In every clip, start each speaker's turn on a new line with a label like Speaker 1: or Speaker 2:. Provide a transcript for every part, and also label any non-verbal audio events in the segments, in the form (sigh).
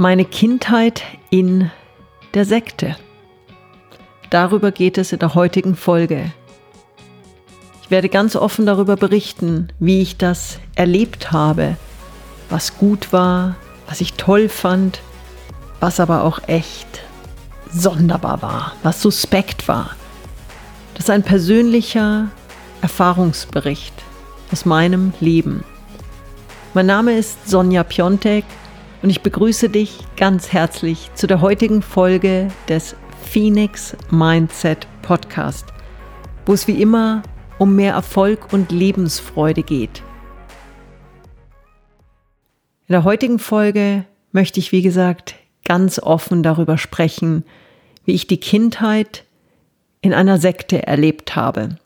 Speaker 1: Meine Kindheit in der Sekte. Darüber geht es in der heutigen Folge. Ich werde ganz offen darüber berichten, wie ich das erlebt habe, was gut war, was ich toll fand, was aber auch echt sonderbar war, was suspekt war. Das ist ein persönlicher Erfahrungsbericht aus meinem Leben. Mein Name ist Sonja Piontek und ich begrüße dich ganz herzlich zu der heutigen Folge des Phoenix Mindset Podcast, wo es wie immer um mehr Erfolg und Lebensfreude geht. In der heutigen Folge möchte ich, wie gesagt, ganz offen darüber sprechen, wie ich die Kindheit in einer Sekte erlebt habe.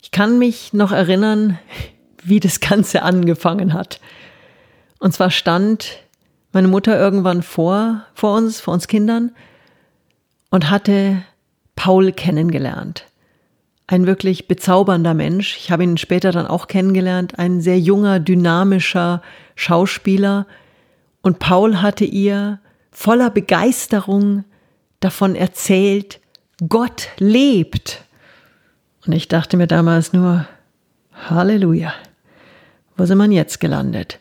Speaker 1: Ich kann mich noch erinnern, (laughs) wie das Ganze angefangen hat. Und zwar stand meine Mutter irgendwann vor, vor uns, vor uns Kindern und hatte Paul kennengelernt. Ein wirklich bezaubernder Mensch. Ich habe ihn später dann auch kennengelernt. Ein sehr junger, dynamischer Schauspieler. Und Paul hatte ihr voller Begeisterung davon erzählt, Gott lebt. Und ich dachte mir damals nur, Halleluja, wo sind wir jetzt gelandet?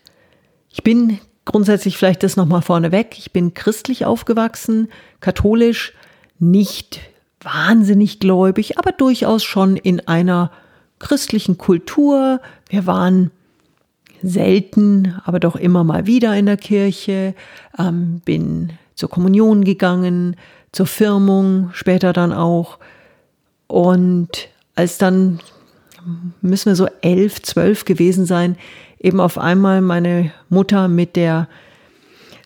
Speaker 1: Ich bin grundsätzlich vielleicht das nochmal vorneweg. Ich bin christlich aufgewachsen, katholisch, nicht wahnsinnig gläubig, aber durchaus schon in einer christlichen Kultur. Wir waren selten, aber doch immer mal wieder in der Kirche, ähm, bin zur Kommunion gegangen, zur Firmung, später dann auch. Und als dann, müssen wir so elf, zwölf gewesen sein, eben auf einmal meine Mutter mit der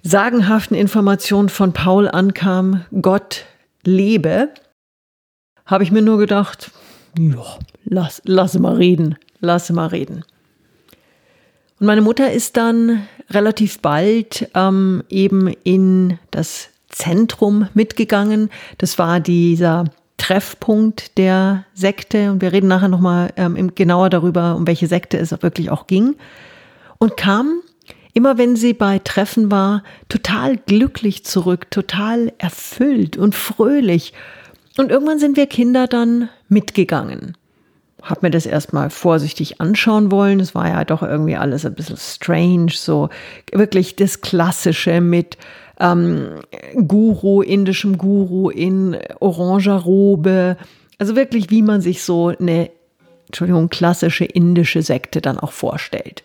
Speaker 1: sagenhaften Information von Paul ankam, Gott lebe, habe ich mir nur gedacht, ja, lass, lass mal reden, lass mal reden. Und meine Mutter ist dann relativ bald ähm, eben in das Zentrum mitgegangen. Das war dieser Treffpunkt der Sekte. Und wir reden nachher nochmal ähm, genauer darüber, um welche Sekte es wirklich auch ging und kam, immer wenn sie bei Treffen war, total glücklich zurück, total erfüllt und fröhlich. Und irgendwann sind wir Kinder dann mitgegangen. Hab mir das erstmal vorsichtig anschauen wollen. Es war ja doch irgendwie alles ein bisschen strange, so wirklich das Klassische mit ähm, Guru, indischem Guru in oranger Robe. Also wirklich, wie man sich so eine, Entschuldigung, klassische indische Sekte dann auch vorstellt.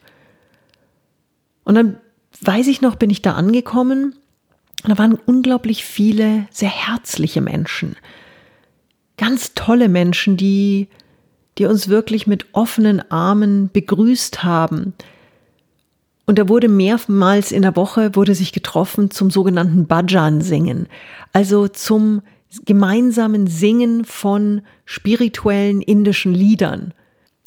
Speaker 1: Und dann weiß ich noch, bin ich da angekommen. Und da waren unglaublich viele sehr herzliche Menschen. Ganz tolle Menschen, die, die uns wirklich mit offenen Armen begrüßt haben. Und da wurde mehrmals in der Woche wurde sich getroffen zum sogenannten Bhajan singen. Also zum gemeinsamen Singen von spirituellen indischen Liedern.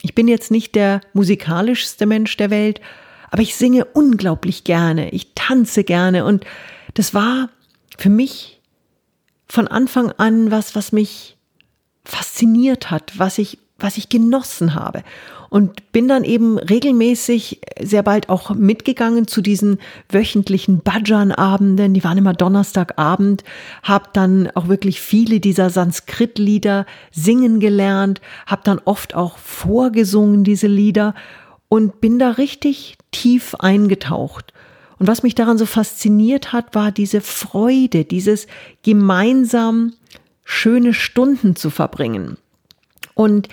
Speaker 1: Ich bin jetzt nicht der musikalischste Mensch der Welt, aber ich singe unglaublich gerne, ich tanze gerne und das war für mich von Anfang an was, was mich fasziniert hat, was ich, was ich genossen habe. Und bin dann eben regelmäßig sehr bald auch mitgegangen zu diesen wöchentlichen Bhajan-Abenden. Die waren immer Donnerstagabend. Hab dann auch wirklich viele dieser Sanskrit-Lieder singen gelernt. Hab dann oft auch vorgesungen diese Lieder und bin da richtig tief eingetaucht. Und was mich daran so fasziniert hat, war diese Freude, dieses gemeinsam schöne Stunden zu verbringen. Und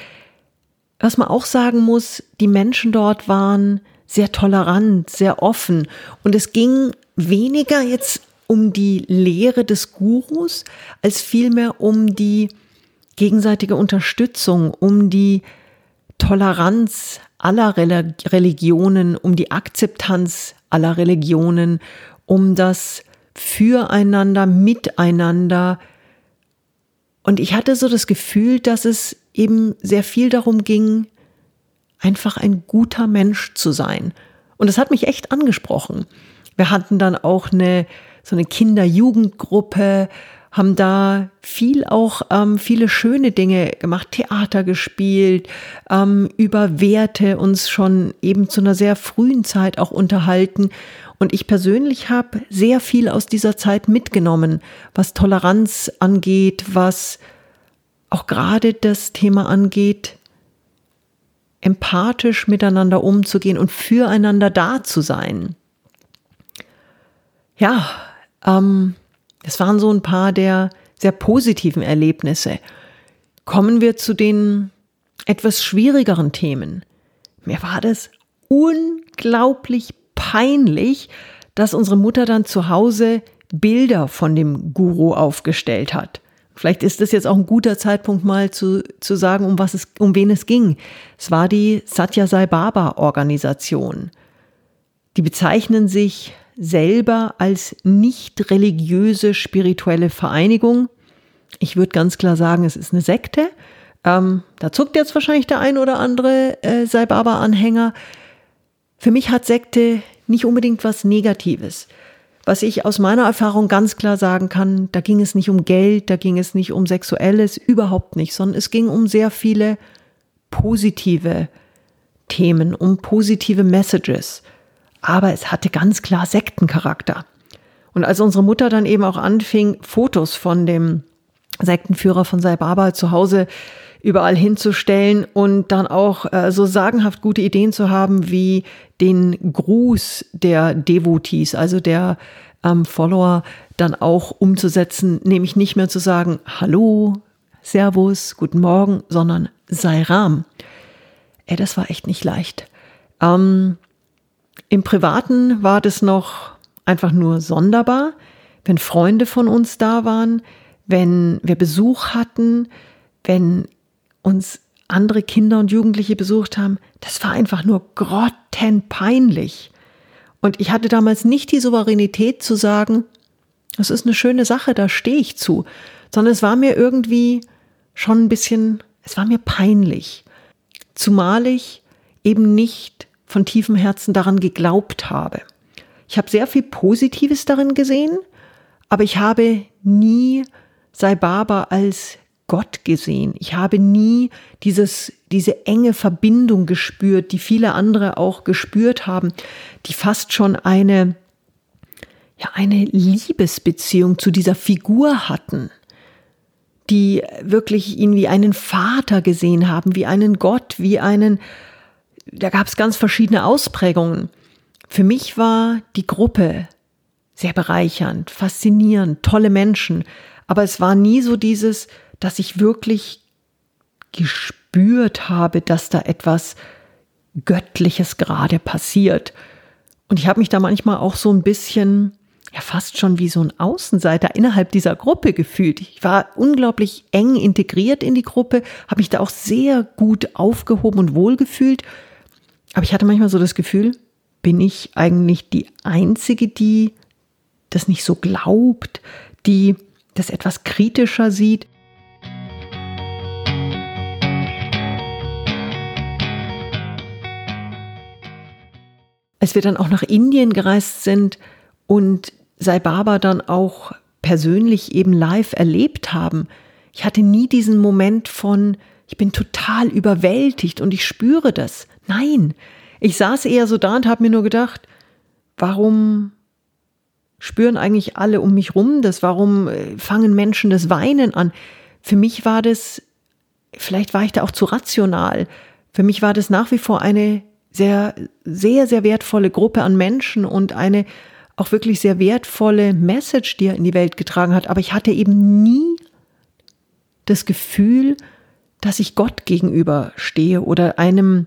Speaker 1: was man auch sagen muss, die Menschen dort waren sehr tolerant, sehr offen. Und es ging weniger jetzt um die Lehre des Gurus, als vielmehr um die gegenseitige Unterstützung, um die Toleranz aller Religionen, um die Akzeptanz aller Religionen, um das Füreinander, Miteinander. Und ich hatte so das Gefühl, dass es eben sehr viel darum ging, einfach ein guter Mensch zu sein. Und das hat mich echt angesprochen. Wir hatten dann auch eine, so eine Kinder-Jugendgruppe, haben da viel auch ähm, viele schöne Dinge gemacht, Theater gespielt, ähm, über Werte uns schon eben zu einer sehr frühen Zeit auch unterhalten. Und ich persönlich habe sehr viel aus dieser Zeit mitgenommen, was Toleranz angeht, was auch gerade das Thema angeht, empathisch miteinander umzugehen und füreinander da zu sein. Ja, ähm, das waren so ein paar der sehr positiven Erlebnisse. Kommen wir zu den etwas schwierigeren Themen. Mir war das unglaublich peinlich, dass unsere Mutter dann zu Hause Bilder von dem Guru aufgestellt hat. Vielleicht ist das jetzt auch ein guter Zeitpunkt mal zu, zu sagen, um was es, um wen es ging. Es war die Satya Sai Baba Organisation. Die bezeichnen sich selber als nicht religiöse spirituelle Vereinigung. Ich würde ganz klar sagen, es ist eine Sekte. Ähm, da zuckt jetzt wahrscheinlich der ein oder andere äh, Sai Baba Anhänger. Für mich hat Sekte nicht unbedingt was Negatives. Was ich aus meiner Erfahrung ganz klar sagen kann, da ging es nicht um Geld, da ging es nicht um Sexuelles, überhaupt nicht, sondern es ging um sehr viele positive Themen, um positive Messages. Aber es hatte ganz klar Sektencharakter. Und als unsere Mutter dann eben auch anfing, Fotos von dem Sektenführer von Sai Baba zu Hause überall hinzustellen und dann auch äh, so sagenhaft gute Ideen zu haben wie den Gruß der Devotees, also der ähm, Follower, dann auch umzusetzen, nämlich nicht mehr zu sagen Hallo, Servus, guten Morgen, sondern sei Ram. Ey, das war echt nicht leicht. Ähm, Im Privaten war das noch einfach nur sonderbar, wenn Freunde von uns da waren, wenn wir Besuch hatten, wenn uns andere Kinder und Jugendliche besucht haben, das war einfach nur grottenpeinlich. Und ich hatte damals nicht die Souveränität zu sagen, das ist eine schöne Sache, da stehe ich zu, sondern es war mir irgendwie schon ein bisschen, es war mir peinlich. Zumal ich eben nicht von tiefem Herzen daran geglaubt habe. Ich habe sehr viel Positives darin gesehen, aber ich habe nie Sai Baba als Gott gesehen. Ich habe nie dieses, diese enge Verbindung gespürt, die viele andere auch gespürt haben, die fast schon eine, ja, eine Liebesbeziehung zu dieser Figur hatten, die wirklich ihn wie einen Vater gesehen haben, wie einen Gott, wie einen, da gab es ganz verschiedene Ausprägungen. Für mich war die Gruppe sehr bereichernd, faszinierend, tolle Menschen, aber es war nie so dieses, dass ich wirklich gespürt habe, dass da etwas Göttliches gerade passiert. Und ich habe mich da manchmal auch so ein bisschen, ja fast schon wie so ein Außenseiter innerhalb dieser Gruppe gefühlt. Ich war unglaublich eng integriert in die Gruppe, habe mich da auch sehr gut aufgehoben und wohlgefühlt. Aber ich hatte manchmal so das Gefühl, bin ich eigentlich die Einzige, die das nicht so glaubt, die das etwas kritischer sieht? als wir dann auch nach Indien gereist sind und Sai Baba dann auch persönlich eben live erlebt haben, ich hatte nie diesen Moment von, ich bin total überwältigt und ich spüre das. Nein, ich saß eher so da und habe mir nur gedacht, warum spüren eigentlich alle um mich rum das? Warum äh, fangen Menschen das Weinen an? Für mich war das, vielleicht war ich da auch zu rational. Für mich war das nach wie vor eine sehr, sehr, sehr wertvolle Gruppe an Menschen und eine auch wirklich sehr wertvolle Message, die er in die Welt getragen hat. Aber ich hatte eben nie das Gefühl, dass ich Gott gegenüber stehe oder einem,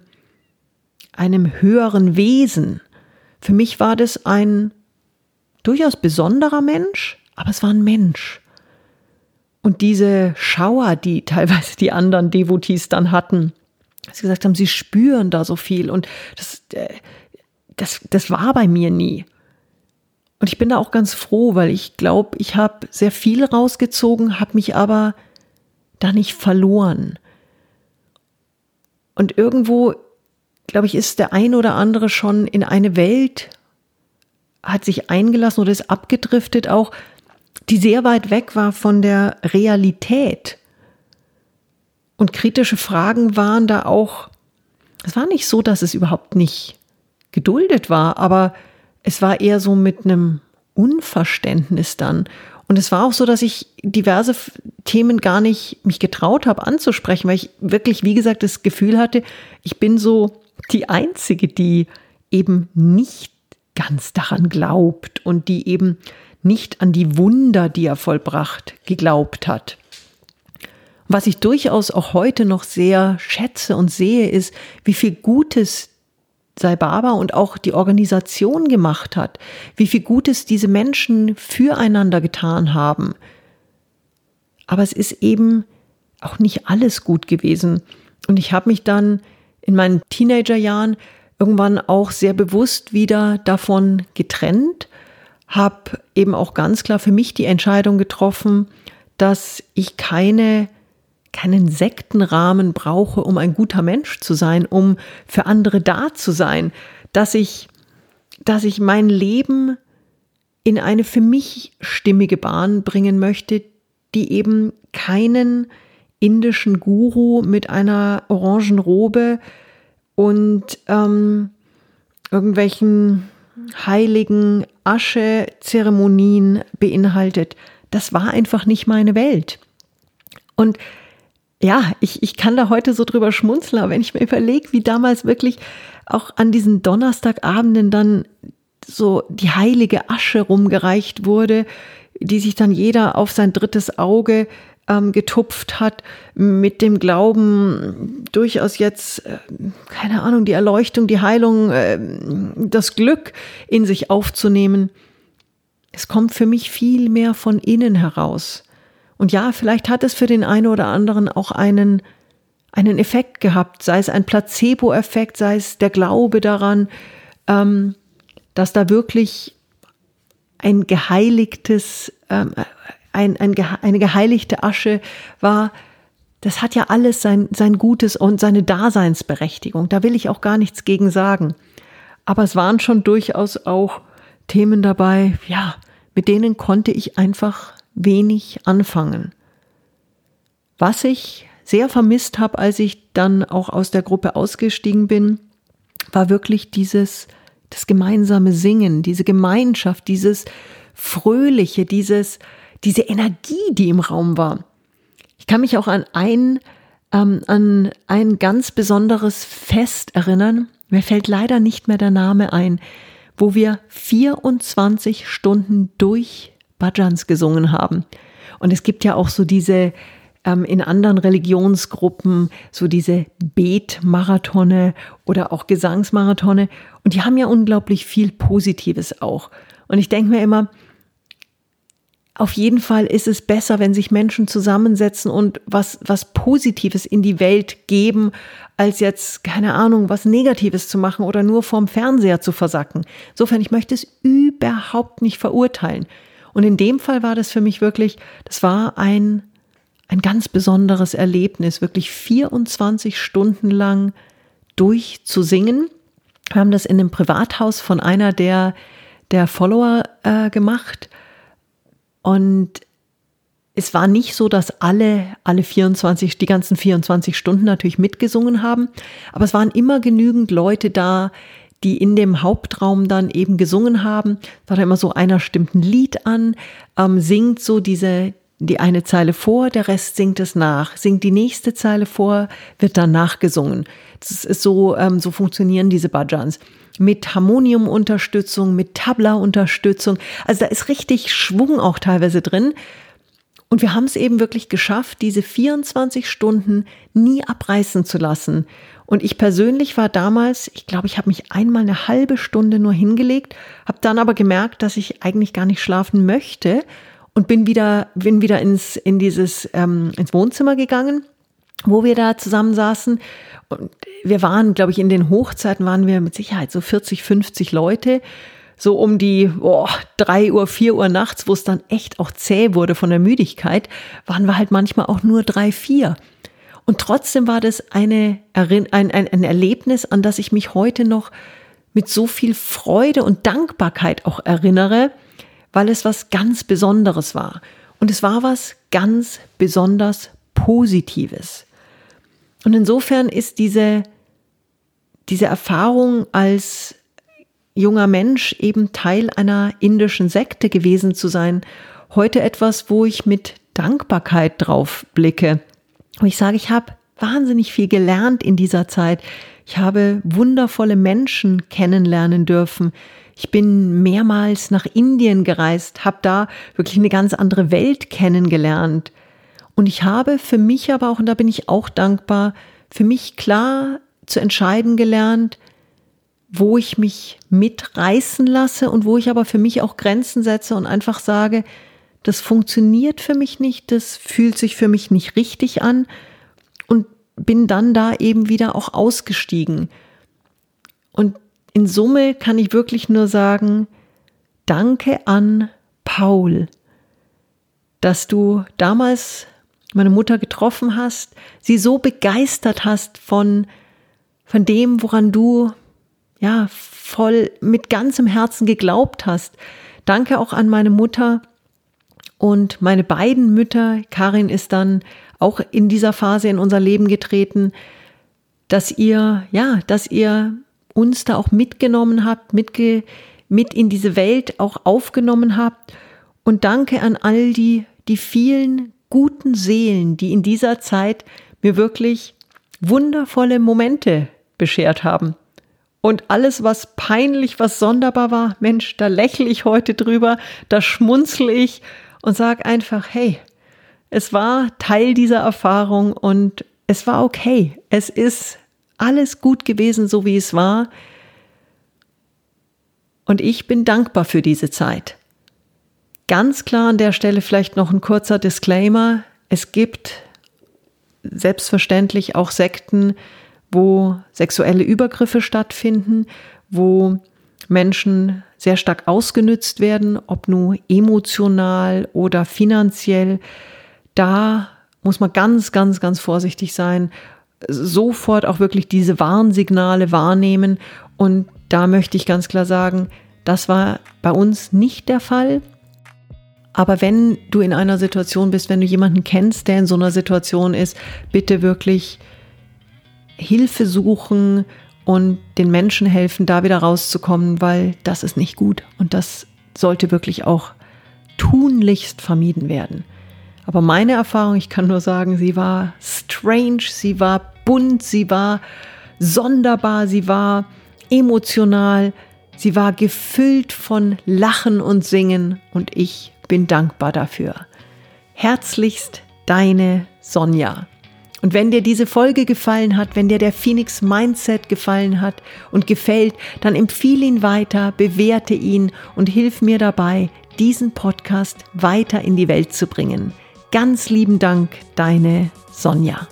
Speaker 1: einem höheren Wesen. Für mich war das ein durchaus besonderer Mensch, aber es war ein Mensch. Und diese Schauer, die (laughs) teilweise die anderen Devotees dann hatten, sie gesagt haben, sie spüren da so viel und das, äh, das, das war bei mir nie. Und ich bin da auch ganz froh, weil ich glaube, ich habe sehr viel rausgezogen, habe mich aber da nicht verloren. Und irgendwo, glaube ich, ist der ein oder andere schon in eine Welt, hat sich eingelassen oder ist abgedriftet auch, die sehr weit weg war von der Realität. Und kritische Fragen waren da auch, es war nicht so, dass es überhaupt nicht geduldet war, aber es war eher so mit einem Unverständnis dann. Und es war auch so, dass ich diverse Themen gar nicht mich getraut habe anzusprechen, weil ich wirklich, wie gesagt, das Gefühl hatte, ich bin so die Einzige, die eben nicht ganz daran glaubt und die eben nicht an die Wunder, die er vollbracht, geglaubt hat. Was ich durchaus auch heute noch sehr schätze und sehe, ist, wie viel Gutes Sai Baba und auch die Organisation gemacht hat, wie viel Gutes diese Menschen füreinander getan haben. Aber es ist eben auch nicht alles gut gewesen. Und ich habe mich dann in meinen Teenagerjahren irgendwann auch sehr bewusst wieder davon getrennt, habe eben auch ganz klar für mich die Entscheidung getroffen, dass ich keine keinen Sektenrahmen brauche, um ein guter Mensch zu sein, um für andere da zu sein, dass ich, dass ich mein Leben in eine für mich stimmige Bahn bringen möchte, die eben keinen indischen Guru mit einer orangen Robe und ähm, irgendwelchen heiligen Asche-Zeremonien beinhaltet. Das war einfach nicht meine Welt. Und ja, ich, ich kann da heute so drüber schmunzeln, aber wenn ich mir überlege, wie damals wirklich auch an diesen Donnerstagabenden dann so die heilige Asche rumgereicht wurde, die sich dann jeder auf sein drittes Auge ähm, getupft hat, mit dem Glauben, durchaus jetzt, äh, keine Ahnung, die Erleuchtung, die Heilung, äh, das Glück in sich aufzunehmen. Es kommt für mich viel mehr von innen heraus. Und ja, vielleicht hat es für den einen oder anderen auch einen, einen Effekt gehabt, sei es ein Placebo-Effekt, sei es der Glaube daran, ähm, dass da wirklich ein geheiligtes, ähm, ein, ein, eine geheiligte Asche war. Das hat ja alles sein, sein Gutes und seine Daseinsberechtigung. Da will ich auch gar nichts gegen sagen. Aber es waren schon durchaus auch Themen dabei, ja, mit denen konnte ich einfach wenig anfangen. Was ich sehr vermisst habe, als ich dann auch aus der Gruppe ausgestiegen bin, war wirklich dieses, das gemeinsame Singen, diese Gemeinschaft, dieses Fröhliche, dieses, diese Energie, die im Raum war. Ich kann mich auch an ein, ähm, an ein ganz besonderes Fest erinnern. Mir fällt leider nicht mehr der Name ein, wo wir 24 Stunden durch Bhajans gesungen haben. Und es gibt ja auch so diese ähm, in anderen Religionsgruppen so diese Betmarathone oder auch Gesangsmarathone. Und die haben ja unglaublich viel Positives auch. Und ich denke mir immer, auf jeden Fall ist es besser, wenn sich Menschen zusammensetzen und was, was Positives in die Welt geben, als jetzt, keine Ahnung, was Negatives zu machen oder nur vorm Fernseher zu versacken. Insofern, ich möchte es überhaupt nicht verurteilen. Und in dem Fall war das für mich wirklich, das war ein, ein ganz besonderes Erlebnis, wirklich 24 Stunden lang durchzusingen. Wir haben das in einem Privathaus von einer der, der Follower äh, gemacht. Und es war nicht so, dass alle, alle 24, die ganzen 24 Stunden natürlich mitgesungen haben, aber es waren immer genügend Leute da, die in dem Hauptraum dann eben gesungen haben. Da war immer so, einer stimmt ein Lied an, ähm, singt so diese, die eine Zeile vor, der Rest singt es nach, singt die nächste Zeile vor, wird dann nachgesungen. Das ist so, ähm, so funktionieren diese Bhajans. Mit Harmoniumunterstützung, mit Tabla-Unterstützung. Also da ist richtig Schwung auch teilweise drin. Und wir haben es eben wirklich geschafft, diese 24 Stunden nie abreißen zu lassen. Und ich persönlich war damals, ich glaube, ich habe mich einmal eine halbe Stunde nur hingelegt, habe dann aber gemerkt, dass ich eigentlich gar nicht schlafen möchte und bin wieder, bin wieder ins, in dieses, ähm, ins Wohnzimmer gegangen, wo wir da zusammen saßen. Und wir waren, glaube ich, in den Hochzeiten waren wir mit Sicherheit so 40, 50 Leute so um die oh, 3 Uhr, 4 Uhr nachts, wo es dann echt auch zäh wurde von der Müdigkeit, waren wir halt manchmal auch nur drei, vier. Und trotzdem war das eine, ein, ein, ein Erlebnis, an das ich mich heute noch mit so viel Freude und Dankbarkeit auch erinnere, weil es was ganz Besonderes war. Und es war was ganz besonders Positives. Und insofern ist diese, diese Erfahrung als, junger Mensch eben Teil einer indischen Sekte gewesen zu sein, heute etwas, wo ich mit Dankbarkeit drauf blicke. Und ich sage, ich habe wahnsinnig viel gelernt in dieser Zeit. Ich habe wundervolle Menschen kennenlernen dürfen. Ich bin mehrmals nach Indien gereist, habe da wirklich eine ganz andere Welt kennengelernt. Und ich habe für mich aber auch, und da bin ich auch dankbar, für mich klar zu entscheiden gelernt, wo ich mich mitreißen lasse und wo ich aber für mich auch Grenzen setze und einfach sage, das funktioniert für mich nicht, das fühlt sich für mich nicht richtig an und bin dann da eben wieder auch ausgestiegen. Und in Summe kann ich wirklich nur sagen, danke an Paul, dass du damals meine Mutter getroffen hast, sie so begeistert hast von, von dem, woran du ja voll mit ganzem Herzen geglaubt hast. Danke auch an meine Mutter und meine beiden Mütter. Karin ist dann auch in dieser Phase in unser Leben getreten, dass ihr, ja, dass ihr uns da auch mitgenommen habt, mitge mit in diese Welt auch aufgenommen habt. Und danke an all die, die vielen guten Seelen, die in dieser Zeit mir wirklich wundervolle Momente beschert haben. Und alles, was peinlich, was sonderbar war, Mensch, da lächle ich heute drüber, da schmunzel ich und sag einfach, hey, es war Teil dieser Erfahrung und es war okay. Es ist alles gut gewesen, so wie es war. Und ich bin dankbar für diese Zeit. Ganz klar an der Stelle vielleicht noch ein kurzer Disclaimer. Es gibt selbstverständlich auch Sekten, wo sexuelle Übergriffe stattfinden, wo Menschen sehr stark ausgenützt werden, ob nur emotional oder finanziell. Da muss man ganz, ganz, ganz vorsichtig sein sofort auch wirklich diese Warnsignale wahrnehmen. Und da möchte ich ganz klar sagen, das war bei uns nicht der Fall. Aber wenn du in einer Situation bist, wenn du jemanden kennst, der in so einer Situation ist, bitte wirklich Hilfe suchen und den Menschen helfen, da wieder rauszukommen, weil das ist nicht gut und das sollte wirklich auch tunlichst vermieden werden. Aber meine Erfahrung, ich kann nur sagen, sie war strange, sie war bunt, sie war sonderbar, sie war emotional, sie war gefüllt von Lachen und Singen und ich bin dankbar dafür. Herzlichst deine Sonja. Und wenn dir diese Folge gefallen hat, wenn dir der Phoenix Mindset gefallen hat und gefällt, dann empfehle ihn weiter, bewerte ihn und hilf mir dabei, diesen Podcast weiter in die Welt zu bringen. Ganz lieben Dank, deine Sonja.